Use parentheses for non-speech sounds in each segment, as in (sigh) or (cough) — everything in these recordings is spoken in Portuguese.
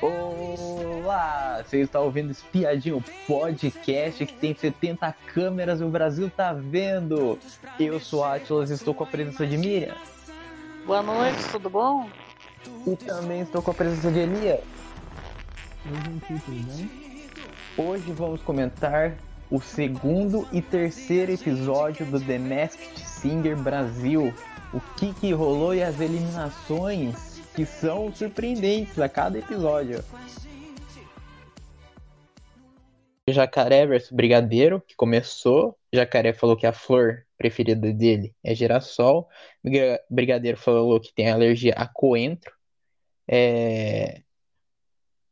Olá! Você está ouvindo Espiadinho Podcast que tem 70 câmeras e o Brasil tá vendo. Eu sou Atlas e estou com a presença de Miriam. Boa noite, tudo bom? E também estou com a presença de Elia. Hoje vamos comentar o segundo e terceiro episódio do The Masked Singer Brasil. O que, que rolou e as eliminações que são surpreendentes a cada episódio. Jacaré versus Brigadeiro, que começou. Jacaré falou que a flor preferida dele é girassol. Brigadeiro falou que tem alergia a coentro. É...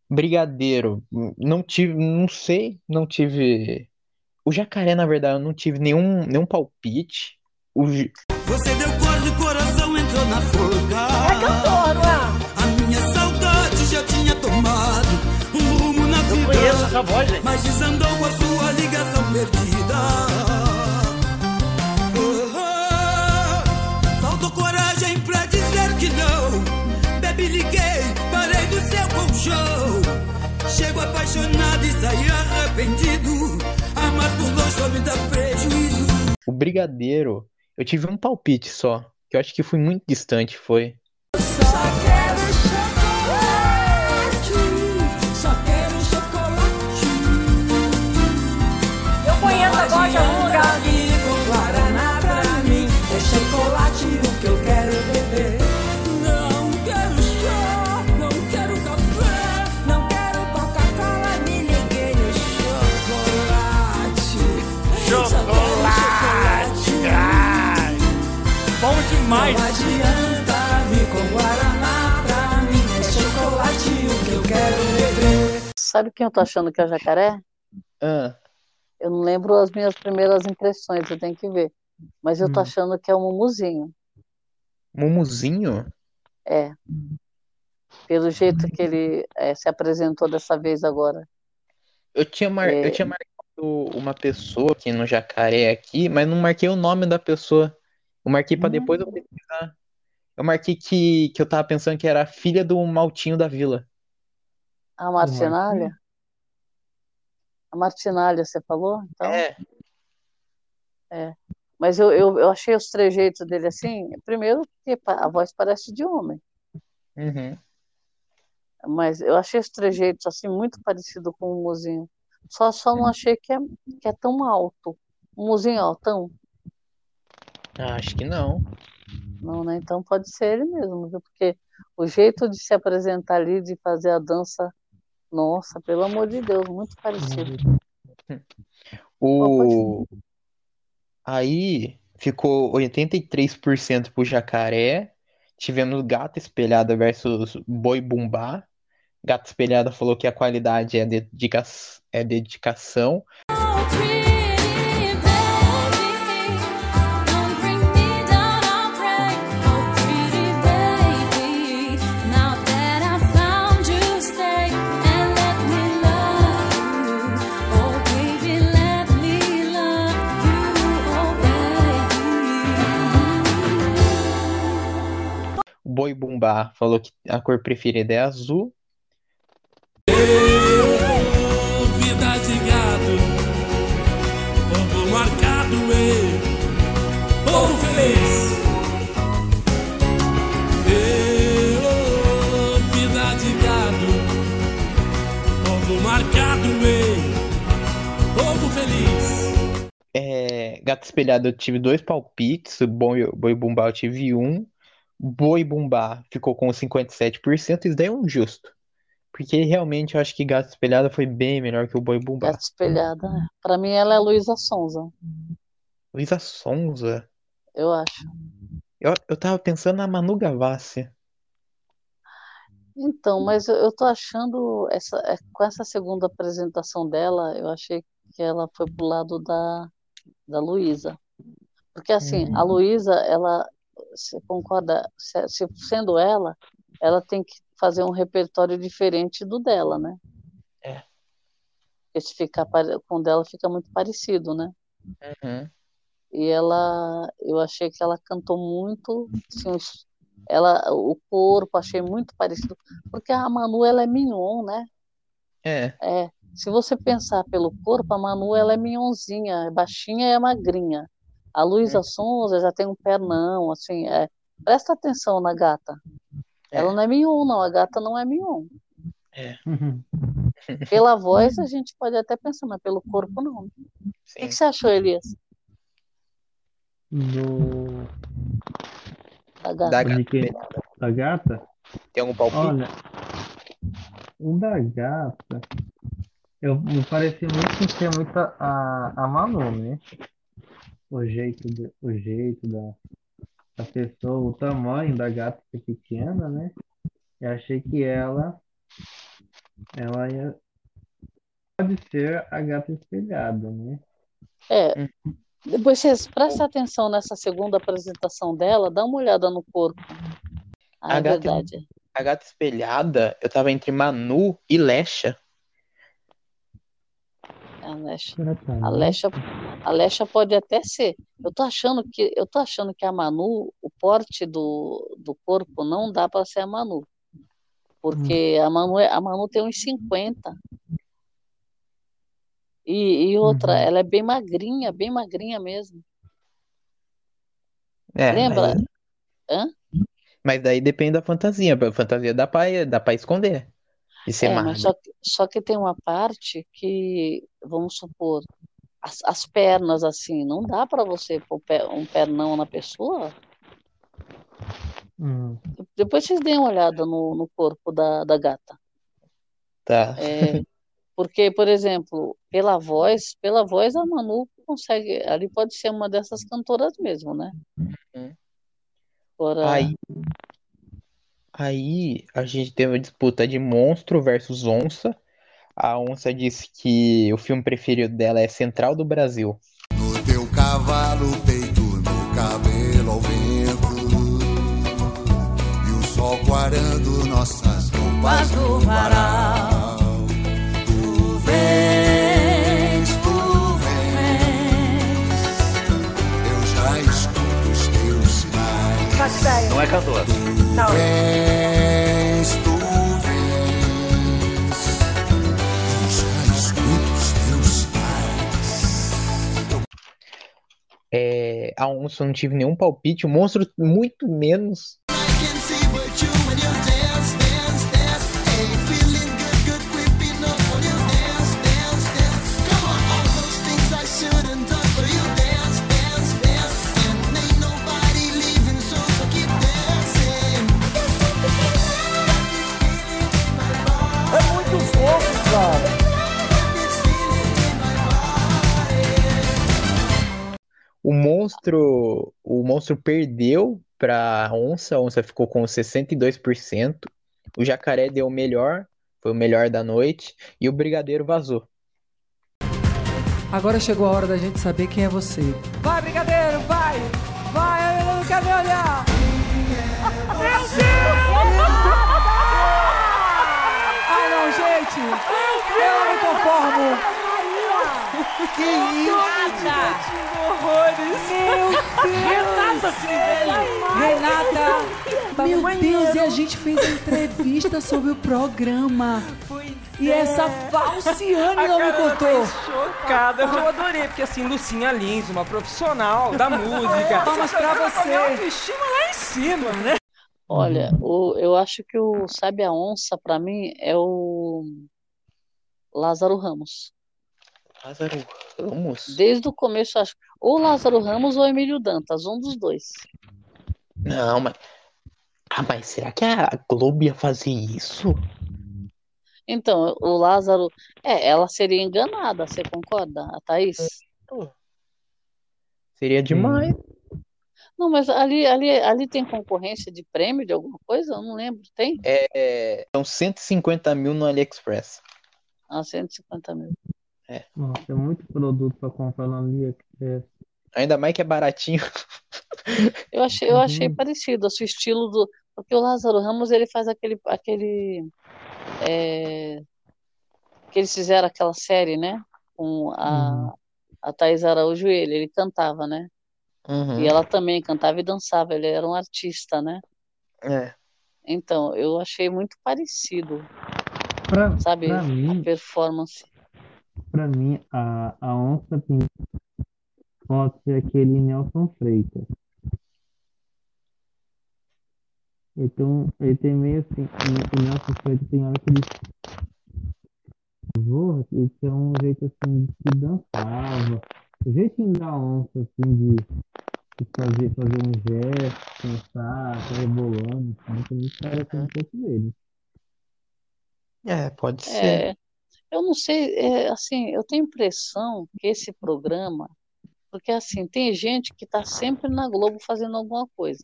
Brigadeiro, não tive, não sei, não tive. O jacaré, na verdade, eu não tive nenhum, nenhum palpite. O... Você deu cor de coração, na forca. É cantor, não é? A minha saudade já tinha tomado um rumo na vida. Eu conheço essa voz, gente. Mas desandou com a sua ligação perdida. Oh, faltou coragem pra dizer que não. Baby, liguei, parei do seu colchão. Chego apaixonado e saí arrependido. Amar por dois só me dá prejuízo. O Brigadeiro eu tive um palpite só, que eu acho que fui muito distante, foi. Demais. Não adianta vir com Guaraná pra mim, é chocolate o que eu quero beber. Sabe quem eu tô achando que é o jacaré? Ah. Eu não lembro as minhas primeiras impressões, eu tenho que ver. Mas eu tô hum. achando que é o Mumuzinho. Mumuzinho? É. Pelo jeito que ele é, se apresentou dessa vez agora. Eu tinha, mar... É... eu tinha marcado uma pessoa aqui no jacaré aqui, mas não marquei o nome da pessoa. Eu marquei para depois eu hum. pesquisar. Eu marquei que, que eu tava pensando que era a filha do Maltinho da Vila. A Martinalha? A Martinalha, você falou? Então... É. É. Mas eu, eu, eu achei os trejeitos dele assim, primeiro porque a voz parece de homem. Uhum. Mas eu achei os trejeitos assim muito parecido com o Mozinho. Só, só não achei que é, que é tão alto. O Mozinho é altão. Ah, acho que não. Não, né? Então pode ser ele mesmo, viu? Porque o jeito de se apresentar ali, de fazer a dança, nossa, pelo amor de Deus, muito parecido. (laughs) O... Aí ficou 83% pro jacaré. Tivemos gata espelhada versus boi bumbá. Gata espelhada falou que a qualidade é, dedica... é dedicação. Boi Bumbá falou que a cor preferida é azul. vida de gado, marcado, povo feliz. vida de gado, povo marcado, povo feliz. É, gato espelhado, eu tive dois palpites. O Boi, Boi Bumbá eu tive um. Boi Bumbá ficou com 57%, isso daí é um justo. Porque realmente eu acho que Gato Espelhada foi bem melhor que o Boi Bumbá. Gato Espelhada, né? pra mim ela é Luísa Sonza. Luísa Sonza? Eu acho. Eu, eu tava pensando na Manu Gavassi. Então, mas eu, eu tô achando, essa, é, com essa segunda apresentação dela, eu achei que ela foi pro lado da, da Luísa. Porque assim, a uhum. Luísa, ela, você concorda? Se, se, sendo ela, ela tem que fazer um repertório diferente do dela, né? É. Porque se ficar com o dela fica muito parecido, né? Uhum. E ela, eu achei que ela cantou muito, assim, ela, o corpo, achei muito parecido, porque a Manu, ela é mignon, né? É. É, se você pensar pelo corpo, a Manu, ela é mignonzinha, é baixinha e é magrinha. A Luísa Sonza já tem um pernão, assim, é, presta atenção na gata. Ela É. não é mignon, não, a gata não é mignon. É. Uhum. Pela voz a gente pode até pensar, mas pelo corpo não. O que, Sim. você achou, Elias, Do. da gata? Da gata. Da gata? Tem algum palpite? Olha, o da gata, eu, me parecia muito que tinha muito a, a, a Manu, né? O jeito, de, o jeito da, da pessoa, o tamanho da gata ser pequena, né? Eu achei que ela, ela ia, pode ser a gata espelhada, né? É, Hum. depois vocês prestem atenção nessa segunda apresentação dela, dá uma olhada no corpo. Ah, A é gata- verdade. A gata espelhada, eu tava entre Manu e Lesha. A Lesha. Será que é a A Manu? Lesha, a Lesha pode até ser. Eu tô achando que eu tô achando que a Manu, o porte do, do corpo não dá para ser a Manu. Porque a Manu, é- a Manu tem uns 50. E, e outra, Uhum. ela é bem magrinha, bem magrinha mesmo. É, Lembra? Mas, Hã? mas daí depende da fantasia. A fantasia dá pra, dá pra esconder. E É, mas só que, só que tem uma parte que, vamos supor, as, as pernas assim, não dá para você pôr pé- um pernão na pessoa. Hum, Depois vocês deem uma olhada no, no corpo da, da gata. Tá. É, porque, por exemplo, pela voz, pela voz a Manu consegue, ali pode ser uma dessas cantoras mesmo, né? Uhum. Agora, Aí, aí a gente teve a disputa de monstro versus onça. A onça disse que o filme preferido dela é Central do Brasil. No teu cavalo, peito no cabelo ao vento. E o sol quarando nossas roupas no varal. Tu vens, tu vens. Eu já escuto os teus sinais. Não é cantor. Não. Vens, tu vens. Eu já escuto os teus sinais. É, a onça não tive nenhum palpite, o monstro muito menos. Monstro, o monstro perdeu pra onça, a onça ficou com 62%. O jacaré deu o melhor, foi o melhor da noite, e o brigadeiro vazou. Agora chegou a hora da gente saber quem é você. Vai, brigadeiro, vai! Vai, eu não quero me olhar! Meu Deus! Ah, não, gente! Eu não me conformo! Que isso? Renata Civelli. Renata! Tá no Meu. Deus, e a gente fez a entrevista sobre o programa. E essa falciane não me contou. Chocada, eu adorei, porque assim, Lucinha Lins, uma profissional da (laughs) música. Palmas pra você. autoestima lá em cima, né? olha, o, eu acho que o Sabe a Onça, para mim, é o Lázaro Ramos. Lázaro Ramos? Desde o começo, acho. Ou Lázaro Ramos ou Emílio Dantas, um dos dois. Não, mas. Ah, mas será que a Globo ia fazer isso? Então, o Lázaro. É, ela seria enganada, você concorda, a Thaís? Seria demais. Não, mas ali, ali, ali tem concorrência de prêmio de alguma coisa? Eu não lembro. Tem? É, são 150 mil no AliExpress. Ah, 150 mil. Nossa, é muito produto pra comprar na AliExpress. Ainda mais que é baratinho. (laughs) Eu achei, eu achei Uhum. parecido, assim, o estilo do. Porque o Lázaro Ramos ele faz aquele, aquele é, que eles fizeram aquela série, né? Com a, Uhum. a Thaís Araújo e ele, ele cantava, né? Uhum. E ela também cantava e dançava, ele era um artista, né? É. Então, eu achei muito parecido, Pra, sabe, pra a mim, performance. Pra mim, a, a onça pode ser aquele Nelson Freitas. Então, ele tem meio assim, o Nelson Freitas tem hora que ele voa, ele tem um jeito assim de que dançava. O jeitinho da onça, assim, de, de fazer, fazer um gesto, pensar, tá rebolando, assim, também parece um pouco dele. É, pode ser. É, eu não sei, é, assim, eu tenho impressão que esse programa, porque assim, tem gente que está sempre na Globo fazendo alguma coisa.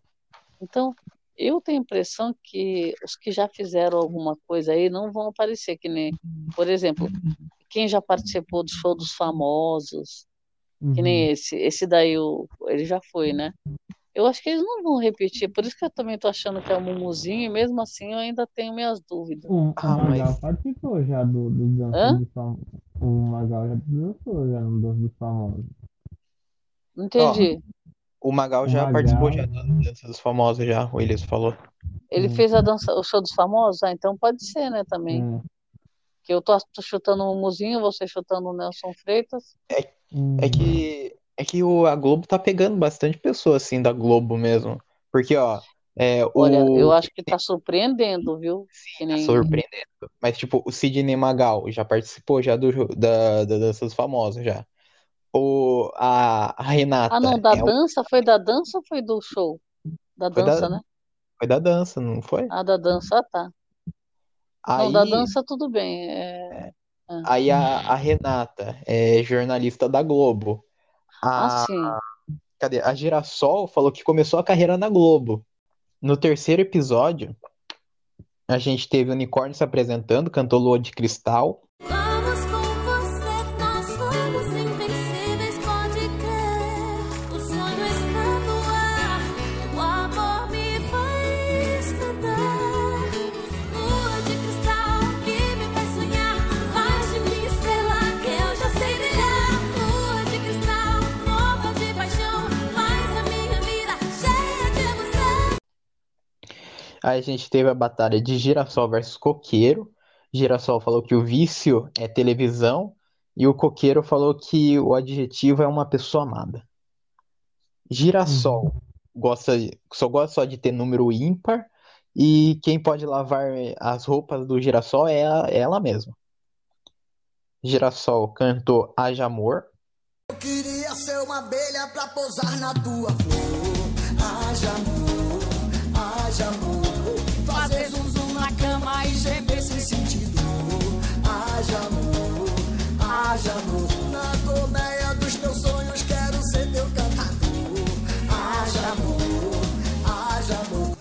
Então, eu tenho impressão que os que já fizeram alguma coisa aí não vão aparecer, que nem, por exemplo, quem já participou do show dos famosos, que Uhum. nem esse, esse daí o, ele já foi, né? Eu acho que eles não vão repetir, por isso que eu também tô achando que é o Mumuzinho, e mesmo assim eu ainda tenho minhas dúvidas. O, o Ah, Magal mas- participou já do, do Dança dos Famosos. O Magal já dançou já no Dança dos Famosos. Não entendi. O Magal O já Magal- participou já da dança dos famosos já, o Elias falou. Ele Hum. fez a dança, o show dos famosos? Ah, então pode ser, né, também. É. Que eu tô, tô chutando o Mumuzinho, você chutando o Nelson Freitas. Uhum. É que é que o, a Globo tá pegando bastante pessoa assim da Globo mesmo. Porque, ó, é, Olha, o eu acho que tá surpreendendo, viu? Que tá nem... surpreendendo. Mas, tipo, o Sidney Magal já participou já do, da, da Dança dos Famosos já. O, a, a Renata Ah, não, da é o- dança, foi da dança ou foi do show? Da Foi da- dança, né? foi da dança, não foi? Ah, da dança, tá. Não, Aí, da dança tudo bem. É... aí a, a Renata é jornalista da Globo. Ah, A, sim. cadê? A Girassol falou que começou a carreira na Globo. No terceiro episódio, a gente teve o Unicórnio se apresentando, cantou Lua de Cristal. Aí a gente teve a batalha de Girassol versus Coqueiro. Girassol falou que o vício é televisão e o Coqueiro falou que o adjetivo é uma pessoa amada. Girassol gosta, só gosta só de ter número ímpar e quem pode lavar as roupas do Girassol é a- é ela mesma. Girassol cantou Haja Amor. Eu queria ser uma abelha pra pousar na tua flor. Haja amor, haja amor. E gemer sem sentir dor. Haja amor, haja amor. Na colmeia dos teus sonhos quero ser teu cantador. Haja amor, haja amor.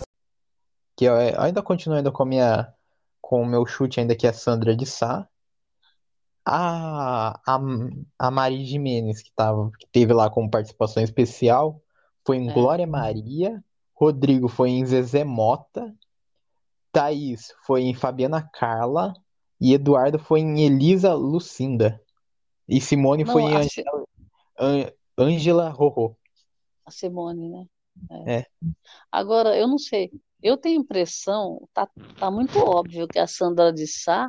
que eu é, ainda continuo ainda com a minha com o meu chute ainda que é Sandra de Sá. A, a, a Mari Jimenez, que, tava, que teve lá como participação especial, foi em É. Glória Maria. Rodrigo foi em Zezé Mota. Thaís foi em Fabiana Carla. E Eduardo foi em Elisa Lucinda. E Simone foi Não, em a, An- Si- An- Ângela Rorô. a Simone, né? É. Agora, eu não sei. Eu tenho impressão, tá, tá muito óbvio que a Sandra de Sá,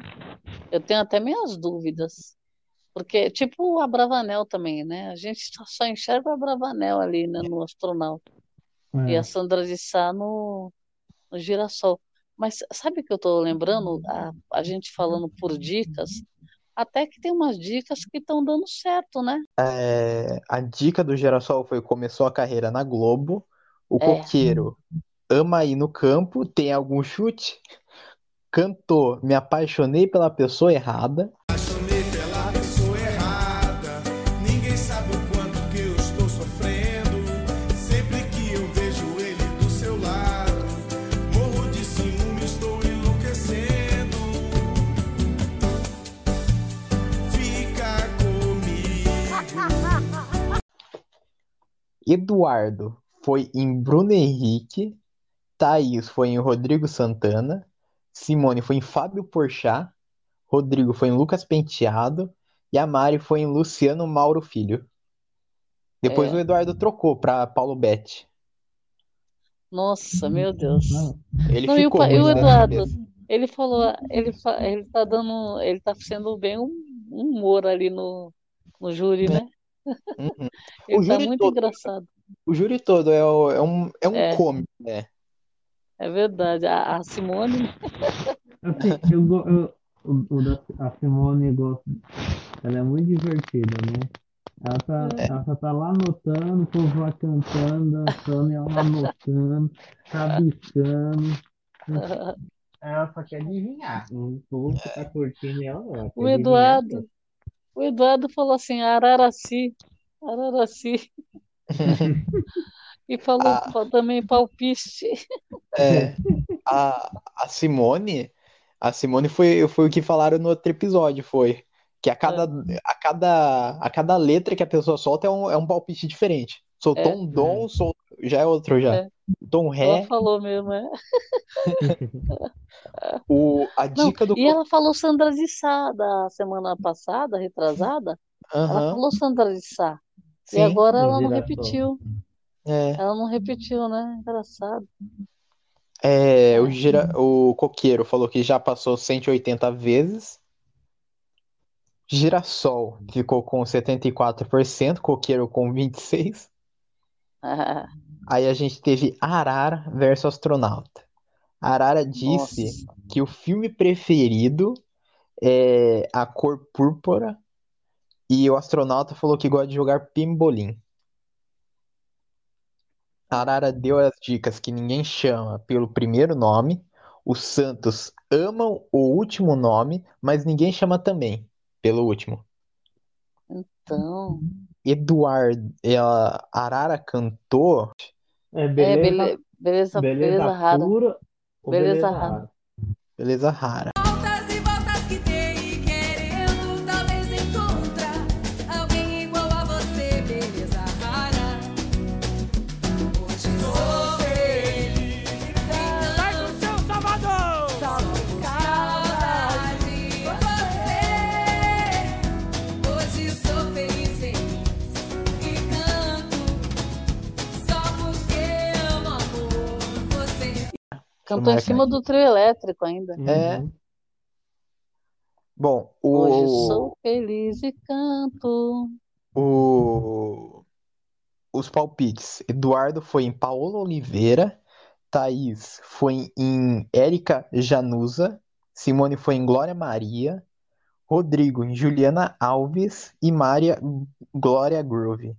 eu tenho até minhas dúvidas. Porque, tipo a Bravanel também, né? A gente só- enxerga a Bravanel ali, né, no astronauta. E É. a Sandra de Sá no, no girassol. Mas sabe o que eu tô lembrando? A, a gente falando por dicas, até que tem umas dicas que estão dando certo, né? É, a dica do Girassol foi começou a carreira na Globo. O É. Coqueiro ama ir no campo, tem algum chute? Cantou, me apaixonei pela pessoa errada. Eduardo foi em Bruno Henrique. Thaís foi em Rodrigo Santana. Simone foi em Fábio Porchat. Rodrigo foi em Lucas Penteado. E a Mari foi em Luciano Mauro Filho. Depois É. o Eduardo trocou para Paulo Betti. Nossa, meu Deus. Não, Ele Não, e o, ficou e o ruim da Eduardo, ele falou, ele, ele tá dando, ele tá sendo bem um um humor ali no, no júri, né? Uhum. (laughs) Ele O tá júri muito todo, engraçado. o júri todo é, é um, é um É. cômico, né? É verdade. A, a Simone, (laughs) assim, eu, eu, o, o da, a Simone eu gosto, ela é muito divertida, né? Ela tá, ela só tá lá anotando, o povo vai cantando, dançando, e ela anotando, rabiscando. (laughs) Ela só quer adivinhar. O povo que tá curtindo ela, ela quer o adivinhar. O Eduardo falou assim, Araraci, Araraci, (laughs) e falou Ah. pa- também palpite. (laughs) É, a, a Simone, a Simone foi, foi o que falaram no outro episódio, foi que a cada, a cada, a cada letra que a pessoa solta é um, é um palpite diferente. Soltou É. um dom, sol, já é outro já. É. Tom Ela ré, falou mesmo, é. (laughs) o, a Não, dica do e ela falou Sandra de Sá da semana passada, retrasada. Ela Aham, falou Sandra de Sá. E sim, agora no ela não repetiu. é, Ela não repetiu, né? Engraçado. é, o, gira, o Coqueiro falou que já passou 180 vezes. Girassol ficou com 74%, Coqueiro com 26%. Aí a gente teve Arara versus Astronauta. Arara disse Nossa. que o filme preferido é A Cor Púrpura e o astronauta falou que gosta de jogar pimbolim. Arara deu as dicas que ninguém chama pelo primeiro nome, os Santos amam o último nome, mas ninguém chama também pelo último. Então, Eduardo, ela, Arara cantou É é beleza, bele- beleza, beleza beleza rara. pura Beleza beleza rara. rara? Beleza Rara. Voltas e voltas que dei Cantou em Marca. cima do trio elétrico ainda. É. Uhum. Bom, Hoje o, sou feliz e canto. o, os palpites. Eduardo foi em Paola Oliveira, Thaís foi em Érica Januza, Simone foi em Glória Maria, Rodrigo em Juliana Alves e Mária Glória Groove.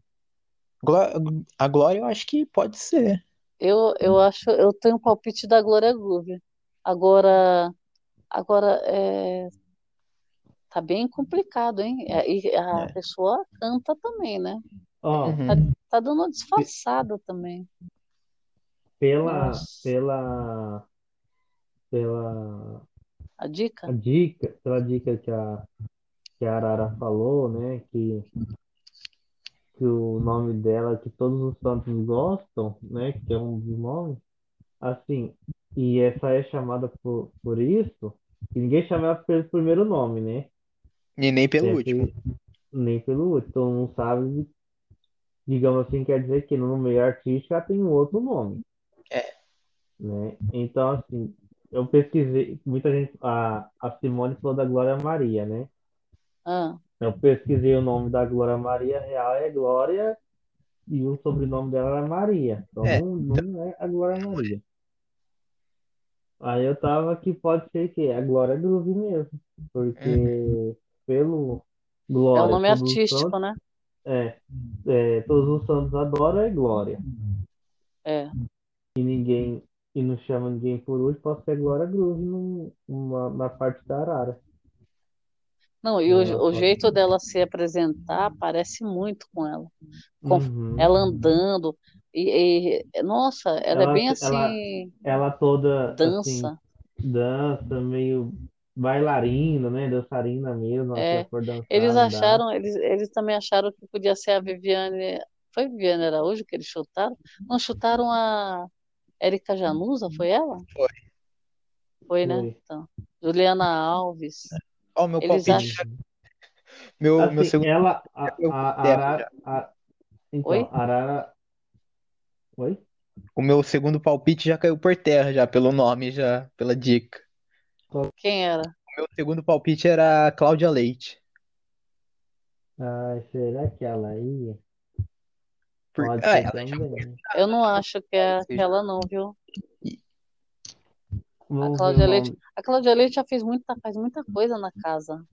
A Glória eu acho que pode ser. Eu, eu acho, eu tenho um palpite da Glória Groove. Agora, agora é, tá bem complicado, hein? É, E a É. pessoa canta também, né? Ó, Uhum. Tá dando uma disfarçada também. pela, Nossa. pela, pela A dica? a dica, pela dica que a, que a Arara falou, né, que, que o nome dela, que todos os santos gostam, né, que é um dos nomes, assim, e essa é chamada por, por isso, e ninguém chama ela pelo primeiro nome, né? E nem pelo Sempre- último. Nem pelo último. Todo mundo sabe, digamos assim, quer dizer que no meio artístico ela tem um outro nome. É. Né? Então, assim, eu pesquisei, muita gente, a, a Simone falou da Glória Maria, né? Ah, Eu pesquisei o nome da Glória Maria, real é Glória, e o sobrenome dela é Maria. Então É. não, não é a Glória Maria. Aí eu tava que pode ser que é a Glória Groove mesmo, porque pelo é Glória, o nome artístico, santos, né? é, é, todos os santos adoram é Glória. É. E ninguém, e não chama ninguém por último, pode ser Glória Groove numa, na parte da Arara. Não, e o, Ela o jeito dela se apresentar parece muito com ela. Com- Uhum. Ela andando. E, e- nossa, ela é Ela- bem ela- assim, Ela toda assim, dança. dança, meio bailarina, né? Dançarina mesmo, ela É, dançar, Eles andar. acharam, eles, eles também acharam que podia ser a Viviane. Foi Viviane Araújo que eles chutaram? Não, chutaram a Érica Januza, foi ela? Foi. Foi, né? Foi. Então, Juliana Alves. Ó, meu Eles palpite. acham. Meu, meu Assim, segundo. ela, a, eu a, a Arara, a- então, Oi? Arara, oi? o meu segundo palpite já caiu por terra, já, pelo nome, já, pela dica. Quem era? O meu segundo palpite era a Cláudia Leite. Ai, será que ela ia? Por- Pode Ah, ser ela também. Eu não acho que é aquela não, viu? Ver Cláudia Leite, a Cláudia Leite já fez muita, faz muita coisa na casa.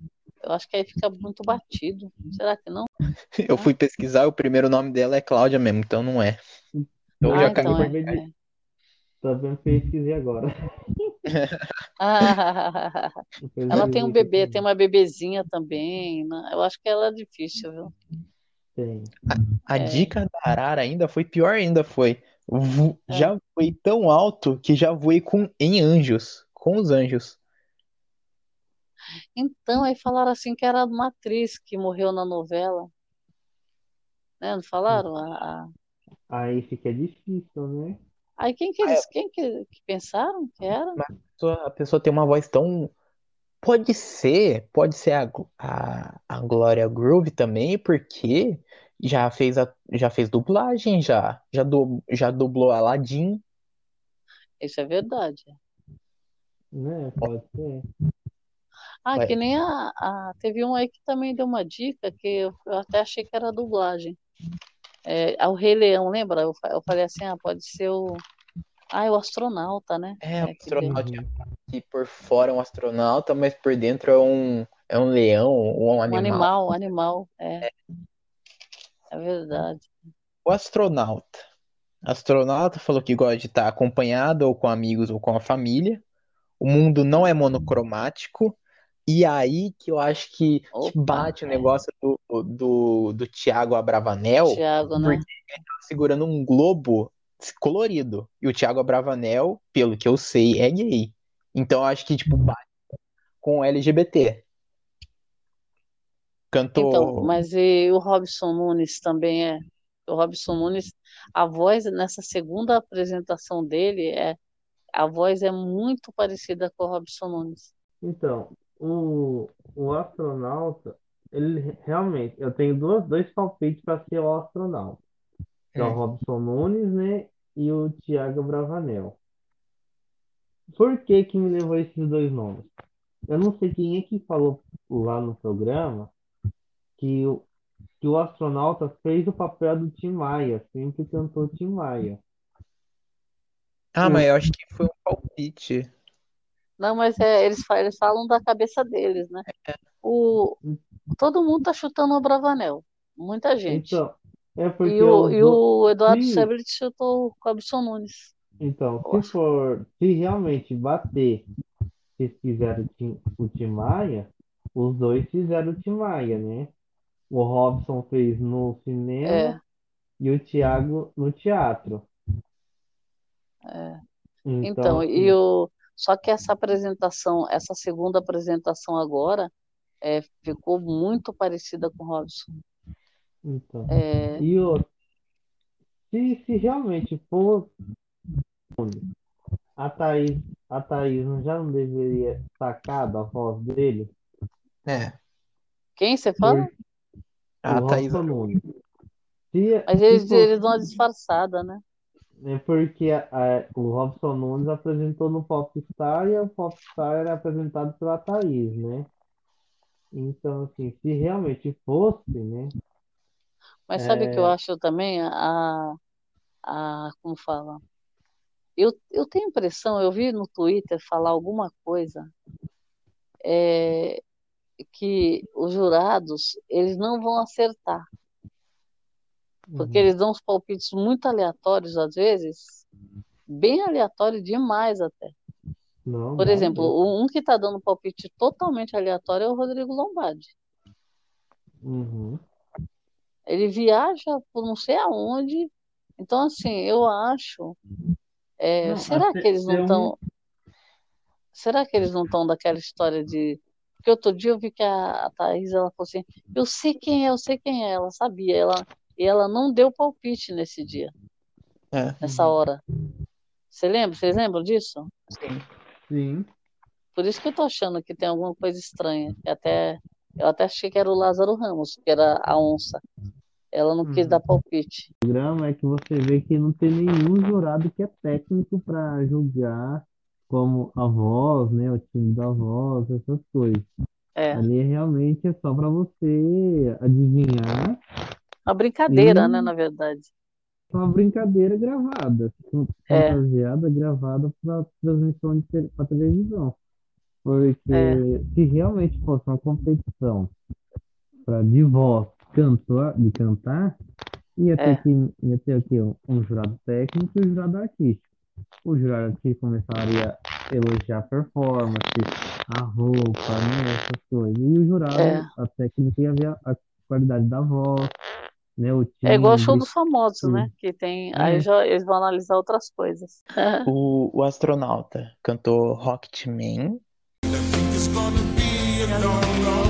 Eu acho que aí fica muito batido. Será que não? (laughs) Eu fui pesquisar, o primeiro nome dela é Cláudia mesmo, então não é. Então Ah, já então caiu. é. é. Também pesquisei agora. Ah, (laughs) ela tem um bebê, tem uma bebezinha também. né? Eu acho que ela é difícil, viu? Tem. A É. dica da Arara ainda foi pior ainda, foi. Vo- É. Já voei tão alto que já voei com, em anjos, com os anjos. Então, aí falaram assim que era uma atriz que morreu na novela. Né? Não falaram? A- a- Aí fica difícil, né? Aí quem que eles, quem que, que pensaram que era? A pessoa, a pessoa tem uma voz tão. Pode ser, pode ser a, a, a Glória Groove também, porque já fez, a, já fez dublagem, já. Já, du, já dublou Aladdin. Isso é verdade. Né? Pode ser. Ah, Ué. que nem a, a- Teve um aí que também deu uma dica que eu, eu até achei que era dublagem. É, ao Rei Leão, lembra? Eu, eu falei assim, ah, pode ser o. Ah, é o astronauta, né? É, o É, que deu. astronauta que por fora é um astronauta, mas por dentro é um, é um leão ou um Um animal. animal, animal, é. É verdade. O astronauta. Astronauta falou que gosta de estar acompanhado ou com amigos ou com a família. O mundo não é monocromático. E aí que eu acho que, Opa, bate o é. negócio do, do, do Thiago Abravanel, Tiago, né? porque ele tá segurando um globo colorido. E o Thiago Abravanel, pelo que eu sei, é gay. Então eu acho que, tipo, bate com o LGBT. Então, Cantou. mas e o Robson Nunes também é. O Robson Nunes, a voz nessa segunda apresentação dele é a voz é muito parecida com o Robson Nunes. Então, o, o astronauta, ele realmente, eu tenho duas, dois palpites para ser o astronauta. Que é o Hum. Robson Nunes, né? E o Thiago Bravanel. Por que que me levou esses dois nomes? Eu não sei quem é que falou lá no programa que o, que o astronauta fez o papel do Tim Maia, sempre cantou Tim Maia. Ah, mas eu acho que foi um palpite. Não, mas é, eles, fa- eles falam da cabeça deles, né? O, todo mundo tá chutando o Bravanel. Muita gente. Então, é porque E o, os e o Eduardo. Sebrit chutou o Robson Nunes. Então, Eu se for, se realmente bater, se fizeram o Tim, o Tim Maia, os dois fizeram o Tim Maia, né? O Robson fez no cinema É, e o Thiago no teatro. é. Então, Então, e assim, o, só que essa apresentação, essa segunda apresentação agora, é, ficou muito parecida com o Robson. então. É, E o, se, se realmente for a Thaís, a Thaís não- já não deveria sacar da voz dele? É. quem você fala? Por, A o Thaís Robson Nunes. Se, Mas se eles, for eles dão uma disfarçada, né? É porque a- a- o Robson Nunes apresentou no Popstar e o Popstar era apresentado pela Thaís, né? Então, assim, se realmente fosse, né? Mas sabe o que eu É, acho também? A, a, como fala? Eu, eu tenho a impressão, eu vi no Twitter falar alguma coisa, é, que os jurados, eles não vão acertar, porque uhum, eles dão uns palpites muito aleatórios, às vezes, bem aleatório demais até. não Por dá exemplo, mesmo. o- um que está dando palpite totalmente aleatório é o Rodrigo Lombardi. Uhum. Ele viaja por não sei aonde. Então, assim, eu acho. é, Não, será que eles não tem um. estão. Será que eles não estão daquela história de. Porque outro dia eu vi que a, a Thaís ela falou assim: eu sei quem é, eu sei quem é. Ela sabia. Ela, e ela não deu palpite nesse dia, É. nessa hora. Você lembra? Vocês lembram disso? Sim. Sim. Por isso que eu tô achando que tem alguma coisa estranha. Até, eu até achei que era o Lázaro Ramos, que era a onça. ela não quis Uhum. dar palpite. O programa é que você vê que não tem nenhum jurado que é técnico para julgar como a voz, né, o time da voz, essas coisas. É, Ali realmente é só para você adivinhar uma brincadeira, E- né, na verdade. uma brincadeira gravada, É. fantasiada, gravada para transmissão de te- pra televisão. Porque É. se realmente fosse uma competição pra, de voz, cantor, de cantar, ia ter É. que ia ter aqui um, um jurado técnico e um jurado artístico. O jurado artístico começaria a elogiar a performance, a roupa, né, essas coisas. E o jurado, É. a técnica ia ver a, a qualidade da voz, né, o É igual o show dos famosos, né? Que tem. Aí É. já eles vão analisar outras coisas. (laughs) O, o astronauta cantou Rocketman. It's gonna be a long, long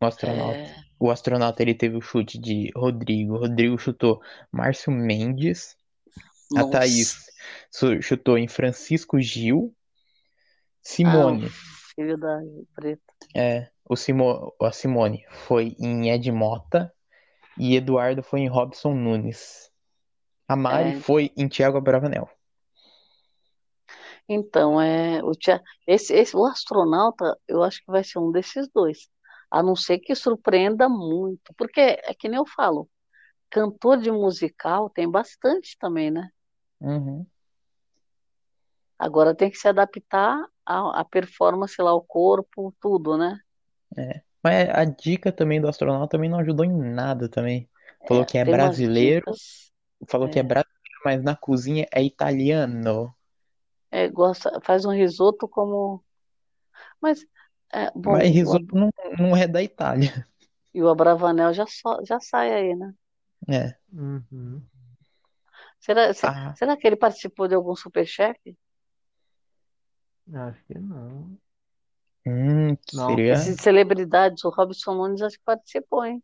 O astronauta. É, O astronauta ele teve o chute de Rodrigo. Rodrigo chutou Márcio Mendes. A nossa. Thaís su- chutou em Francisco Gil. Simone. Ah, o filho da preta. É, o Simo, a Simone foi em Ed Mota. E Eduardo foi em Robson Nunes. A Mari É. foi em Thiago Bravanel. Então, é, o, tia- esse, esse, o astronauta, eu acho que vai ser um desses dois. A não ser que surpreenda muito. Porque é que nem eu falo, cantor de musical tem bastante também, né? Uhum. Agora tem que se adaptar à, à performance lá, ao corpo, tudo, né? Mas a dica também do astronauta também não ajudou em nada também. Falou que é tem umas brasileiro, falou que é É. brasileiro, mas na cozinha é italiano. É, gosta, faz um risoto como. Mas, é, bom, Mas o, risoto não, não é da Itália. e o Abravanel já, só, já sai aí, né? É. Uhum. Será, se- Ah, será que ele participou de algum Superchef? Acho que não. hum, Não. seria. Esse de celebridades, o Robson Nunes acho que participou, hein?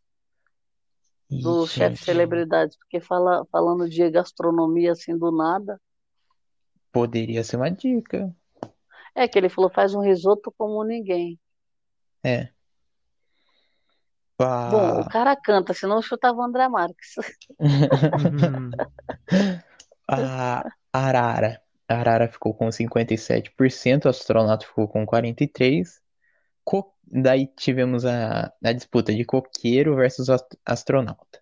Do chefe gente, celebridades, porque fala, falando de gastronomia assim do nada. poderia ser uma dica. É que ele falou, faz um risoto como ninguém. É. Bom, Ah, o cara canta, senão eu chutava o André Marques. (laughs) A Arara. A Arara ficou com 57%, o astronauta ficou com 43%. Co- Daí tivemos a, a disputa de coqueiro versus ast- astronauta.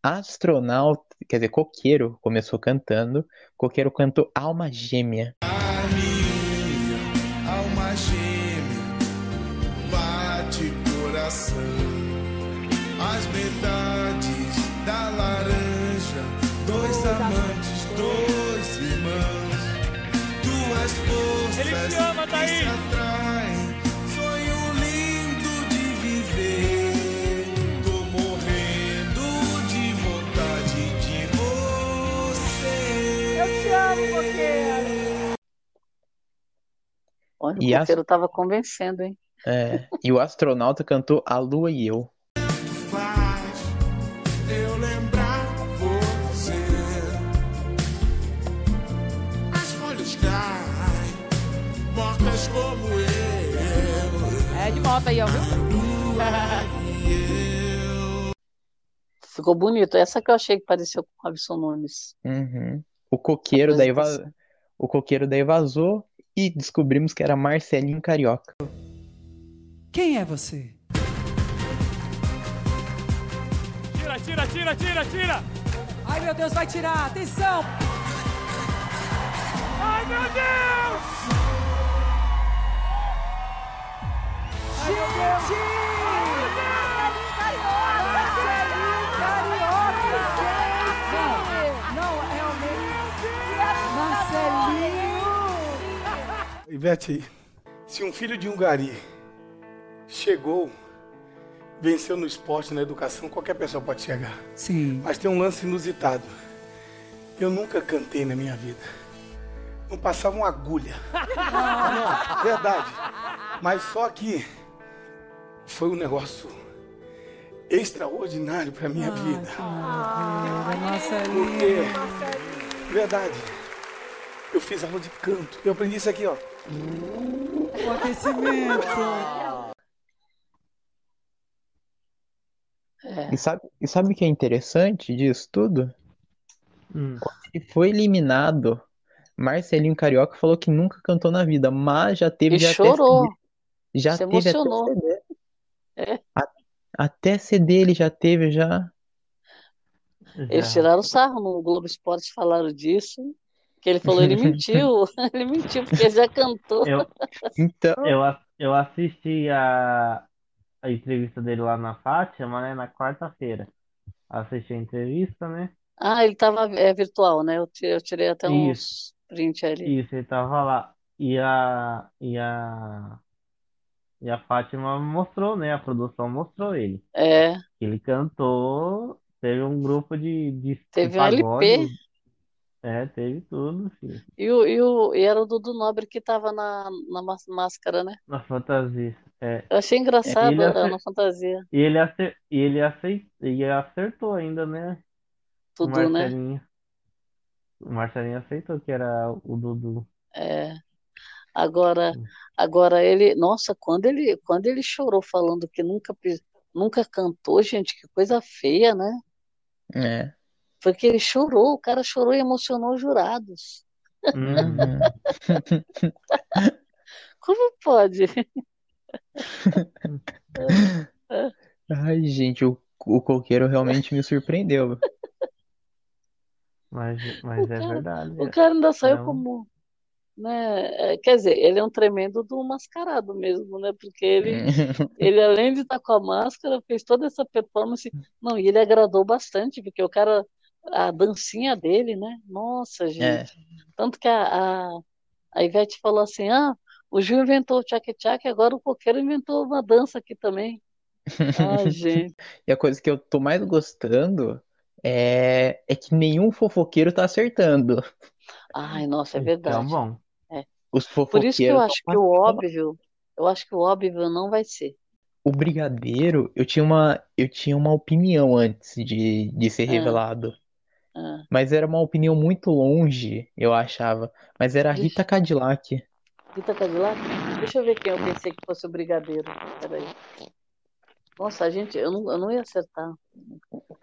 Astronauta, quer dizer, coqueiro começou cantando, coqueiro cantou Alma Gêmea. Alma gêmea Olha, o as- coqueiro tava convencendo, hein? É, e o astronauta cantou A Lua e Eu. É de moto aí, ó, viu? E eu. Ficou bonito. Essa que eu achei que pareceu com o Robson Nunes. Uhum. O coqueiro daí va- o coqueiro daí vazou e descobrimos que era Marcelinho Carioca. Quem é você? Tira, tira, tira, tira, tira. Ai, meu Deus, vai tirar! Atenção! Ai, meu Deus. Gente! Não, Se um filho de um gari chegou, venceu no esporte, na educação, qualquer pessoa pode chegar. Sim. Mas tem um lance inusitado. Eu nunca cantei na minha vida. Não passava uma agulha. (laughs) Não, verdade. Mas só que foi um negócio extraordinário para minha vida. Porque, verdade, eu fiz aula de canto. Eu aprendi isso aqui, ó. O aquecimento. E sabe, e sabe o que é interessante disso tudo? Hum. Quando ele foi eliminado, Marcelinho Carioca falou que nunca cantou na vida, mas já teve E já até chorou. CD. Já Se teve até emocionou. CD. É. A- Até CD ele já teve, já. Eles Já. tiraram sarro no Globo Esporte, falaram disso. Que ele falou, ele mentiu. (laughs) (laughs) Ele mentiu, porque ele já cantou. Eu, Então, (laughs) eu, eu assisti a, a entrevista dele lá na Fátima, né, na quarta-feira. Assisti a entrevista, né? Ah, ele estava é, virtual, né? Eu, eu tirei até uns print ali. Isso, ele tava lá. E a, e a, e a Fátima mostrou, né? A produção mostrou ele. É, Ele cantou, teve um grupo de, de, de teve um pagode. LP. É, teve tudo, filho. E, o, e, o, e era o Dudu Nobre que estava na, na mas- máscara, né? Na fantasia. É. Eu achei engraçado Ele acer- na fantasia. E ele, acer, e ele acei, e acertou ainda, né? O Tudo, né? Marcelinho. O Marcelinho aceitou que era o Dudu. É. Agora, agora ele, nossa, quando ele, quando ele chorou falando que nunca, pis- nunca cantou, gente, que coisa feia, né? é. Porque ele chorou, o cara chorou e emocionou os jurados. Uhum. (laughs) Como pode? (laughs) Ai, gente, o, o coqueiro realmente me surpreendeu. Mas, mas é cara- verdade. O cara ainda saiu Não. como, né? é, Quer dizer, ele é um tremendo do mascarado mesmo, né? Porque ele, (laughs) ele além de estar com a máscara, fez toda essa performance. Não, e ele agradou bastante, porque o cara, a dancinha dele, né? Nossa, É. gente. Tanto que a, a, a Ivete falou assim: ah, o Gil inventou o tchac-tchac, agora o coqueiro inventou uma dança aqui também. Ai, (laughs) gente. E a coisa que eu tô mais gostando é, é que nenhum fofoqueiro tá acertando. Ai, nossa, é é verdade. bom. Os Por isso que eu fofoqueiros acho que o óbvio, eu acho que o óbvio não vai ser. O Brigadeiro, eu tinha uma, eu tinha uma opinião antes de, de ser Ah. revelado. Ah, Mas era uma opinião muito longe, eu achava. Mas era a Ixi. Rita Cadillac. Rita Cadillac? Deixa eu ver quem eu pensei que fosse o Brigadeiro. Peraí. Nossa, a gente, eu não, eu não ia acertar.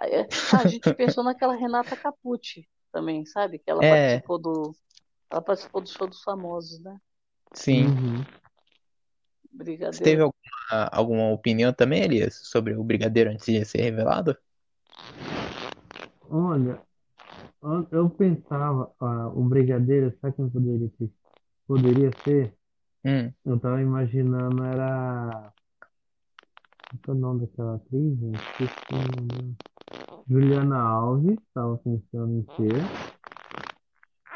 É- ah, a gente pensou naquela Renata Capucci também, sabe? Que ela É. participou do, ela participou do show dos famosos, né? Sim. Uhum. Você Brigadeiro. teve alguma, alguma opinião também, Elias, sobre o Brigadeiro antes de ser revelado? Olha, eu- eu pensava, ah, o Brigadeiro, sabe quem poderia ter, poderia ser? Hum. Eu tava imaginando, era. Qual é o nome daquela atriz, gente? Esqueci o nome dela. Juliana Alves, tava pensando em ser.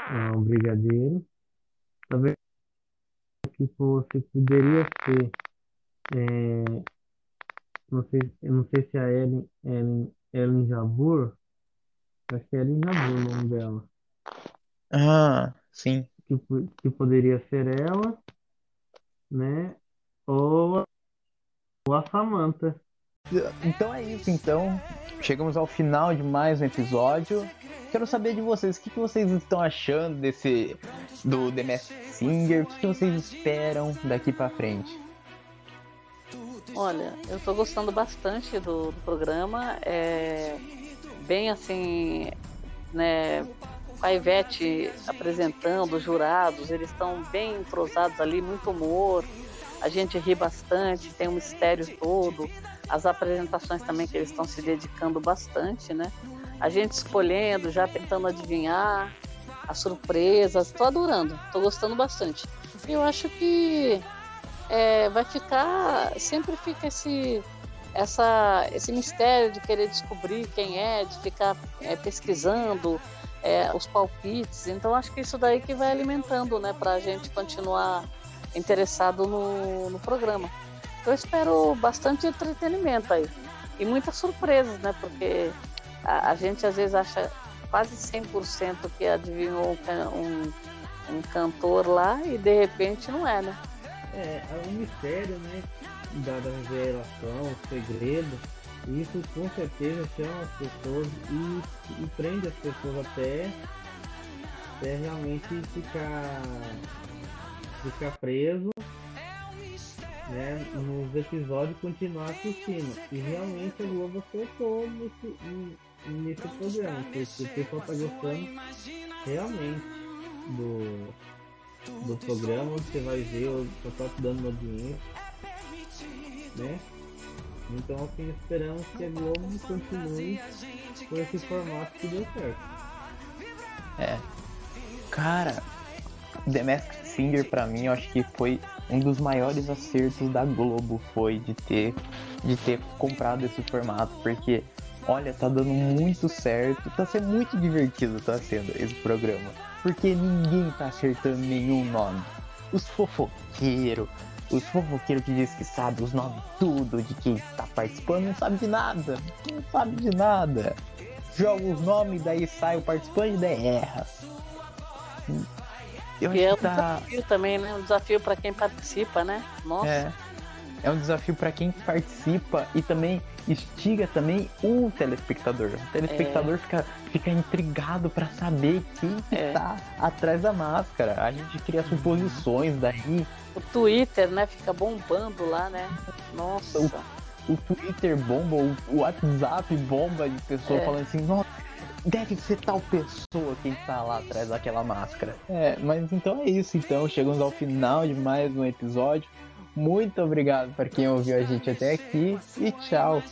É, um brigadeiro. Talvez que fosse, poderia ser. é, não sei, eu não sei se é a Ellen, Ellen, Ellen Jabur. Acho que é Ellen Jabur o nome dela. Ah, sim. Que, po- que poderia ser ela, né? Ou, ou a Samantha. Então é isso, então. Chegamos ao final de mais um episódio. Quero saber de vocês, o que que vocês estão achando desse do The Masked Singer? O que que vocês esperam daqui pra frente? Olha, eu tô gostando bastante do, do programa. É bem assim, né? A Ivete apresentando, os jurados, eles estão bem entrosados ali, muito humor. A gente ri bastante, tem um mistério todo. As apresentações também que eles estão se dedicando bastante, né? A gente escolhendo, já tentando adivinhar as surpresas. Tô adorando, tô gostando bastante. Eu acho que é, vai ficar, sempre fica esse, essa, esse mistério de querer descobrir quem é, de ficar é, pesquisando é, os palpites. Então acho que isso daí que vai alimentando, né, para a gente continuar interessado no, no programa. Eu espero bastante entretenimento aí e muitas surpresas, né, porque a, a gente às vezes acha quase 100% que adivinhou um, um, um cantor lá e de repente não é, né? É, é um mistério, né? Da, da revelação, segredo, isso com certeza chama as pessoas e, e prende as pessoas até, até realmente ficar, ficar preso né, nos episódios continuar assistindo. E realmente a Globo acertou nesse, nesse programa, porque o pessoal tá gostando realmente do, do programa, você vai ver o pessoal dando audiência, né? Então assim esperamos que a Globo continue com esse formato que deu certo. É. Cara, The Masked Singer pra mim, eu acho que foi um dos maiores acertos da Globo foi de ter de ter comprado esse formato, porque olha, tá dando muito certo, tá sendo muito divertido tá sendo esse programa, porque ninguém tá acertando nenhum nome. Os fofoqueiros, os fofoqueiros que diz que sabe os nomes tudo de quem tá participando, não sabe de nada, não sabe de nada. Joga os nomes, daí sai o participante e daí erra. Eu E é um tá... desafio também, né? Um desafio para quem participa, né? Nossa. É. É um desafio para quem participa e também instiga também o telespectador. O telespectador fica, fica intrigado para saber quem que É. tá atrás da máscara. A gente cria suposições daí. O Twitter, né? Fica bombando lá, né? Nossa. O Twitter bomba, o o WhatsApp bomba de pessoa É. falando assim, nossa, deve ser tal pessoa quem tá lá atrás daquela máscara. É, mas então é isso. Então chegamos ao final de mais um episódio. Muito obrigado para quem ouviu a gente até aqui e tchau.